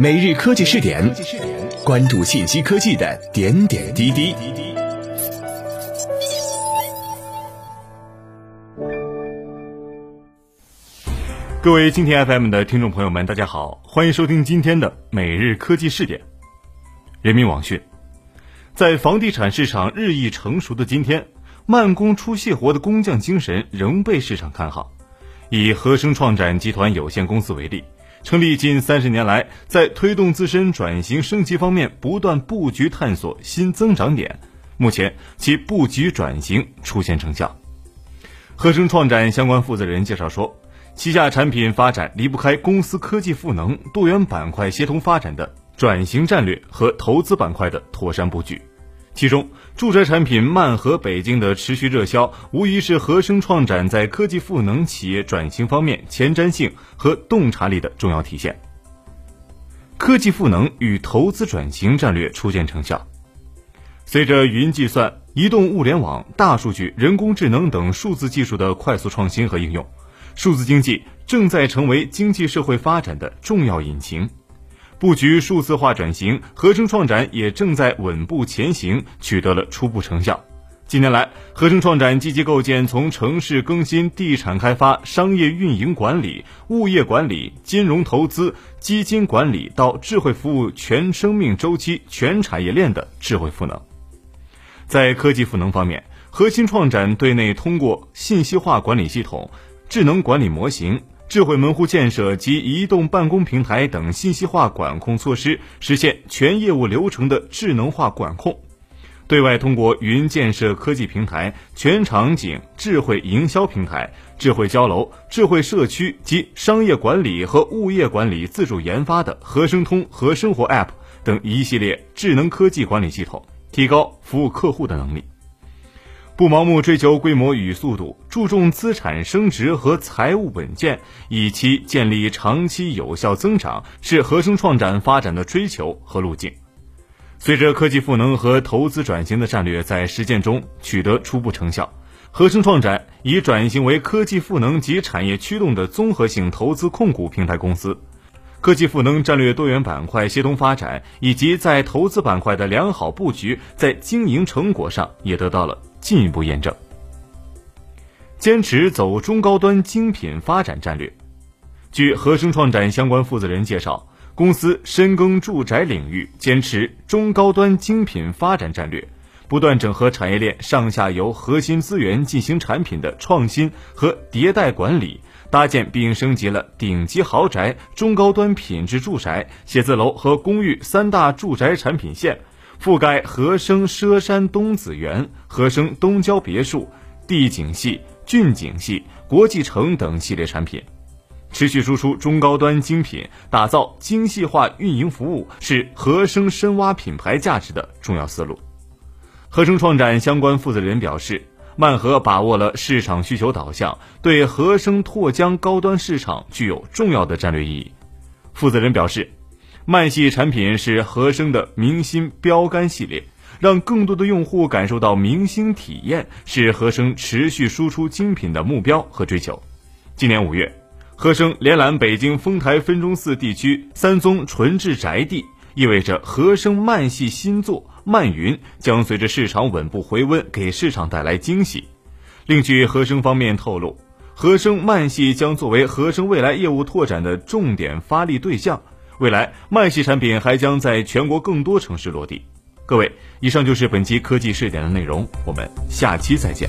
每日科技试点，关注信息科技的点点滴滴。各位今天 FM 的听众朋友们，大家好，欢迎收听今天的每日科技试点。人民网讯，在房地产市场日益成熟的今天，慢工出细活的工匠精神仍被市场看好。以和生创展集团有限公司为例，成立近三十年来，在推动自身转型升级方面不断布局探索新增长点，目前其布局转型出现成效。和生创展相关负责人介绍说，旗下产品发展离不开公司科技赋能、多元板块协同发展的转型战略和投资板块的妥善布局。其中，住宅产品漫和北京的持续热销，无疑是和生创展在科技赋能企业转型方面前瞻性和洞察力的重要体现。科技赋能与投资转型战略初见成效。随着云计算、移动物联网、大数据、人工智能等数字技术的快速创新和应用，数字经济正在成为经济社会发展的重要引擎。布局数字化转型，合生创展也正在稳步前行，取得了初步成效。近年来，合生创展积极构建从城市更新、地产开发、商业运营管理、物业管理、金融投资、基金管理到智慧服务全生命周期、全产业链的智慧赋能。在科技赋能方面，核心创展对内通过信息化管理系统、智能管理模型。智慧门户建设及移动办公平台等信息化管控措施，实现全业务流程的智能化管控；对外通过云建设科技平台、全场景智慧营销平台、智慧交楼、智慧社区及商业管理和物业管理自主研发的和生通和生活 App 等一系列智能科技管理系统，提高服务客户的能力。不盲目追求规模与速度，注重资产升值和财务稳健，以期建立长期有效增长，是和生创展发展的追求和路径。随着科技赋能和投资转型的战略在实践中取得初步成效，和生创展已转型为科技赋能及产业驱动的综合性投资控股平台公司。科技赋能战略多元板块协同发展，以及在投资板块的良好布局，在经营成果上也得到了。进一步验证，坚持走中高端精品发展战略。据和生创展相关负责人介绍，公司深耕住宅领域，坚持中高端精品发展战略，不断整合产业链上下游核心资源进行产品的创新和迭代管理，搭建并升级了顶级豪宅、中高端品质住宅、写字楼和公寓三大住宅产品线。覆盖和生佘山东子园、和生东郊别墅、帝景系、骏景系、国际城等系列产品，持续输出中高端精品，打造精细化运营服务，是和生深挖品牌价值的重要思路。和生创展相关负责人表示，万和把握了市场需求导向，对和生拓疆高端市场具有重要的战略意义。负责人表示。漫系产品是和生的明星标杆系列，让更多的用户感受到明星体验，是和生持续输出精品的目标和追求。今年五月，和生连揽北京丰台分钟寺地区三宗纯质宅地，意味着和生漫系新作漫云将随着市场稳步回温，给市场带来惊喜。另据和生方面透露，和生漫系将作为和生未来业务拓展的重点发力对象。未来，麦系产品还将在全国更多城市落地。各位，以上就是本期科技试点的内容，我们下期再见。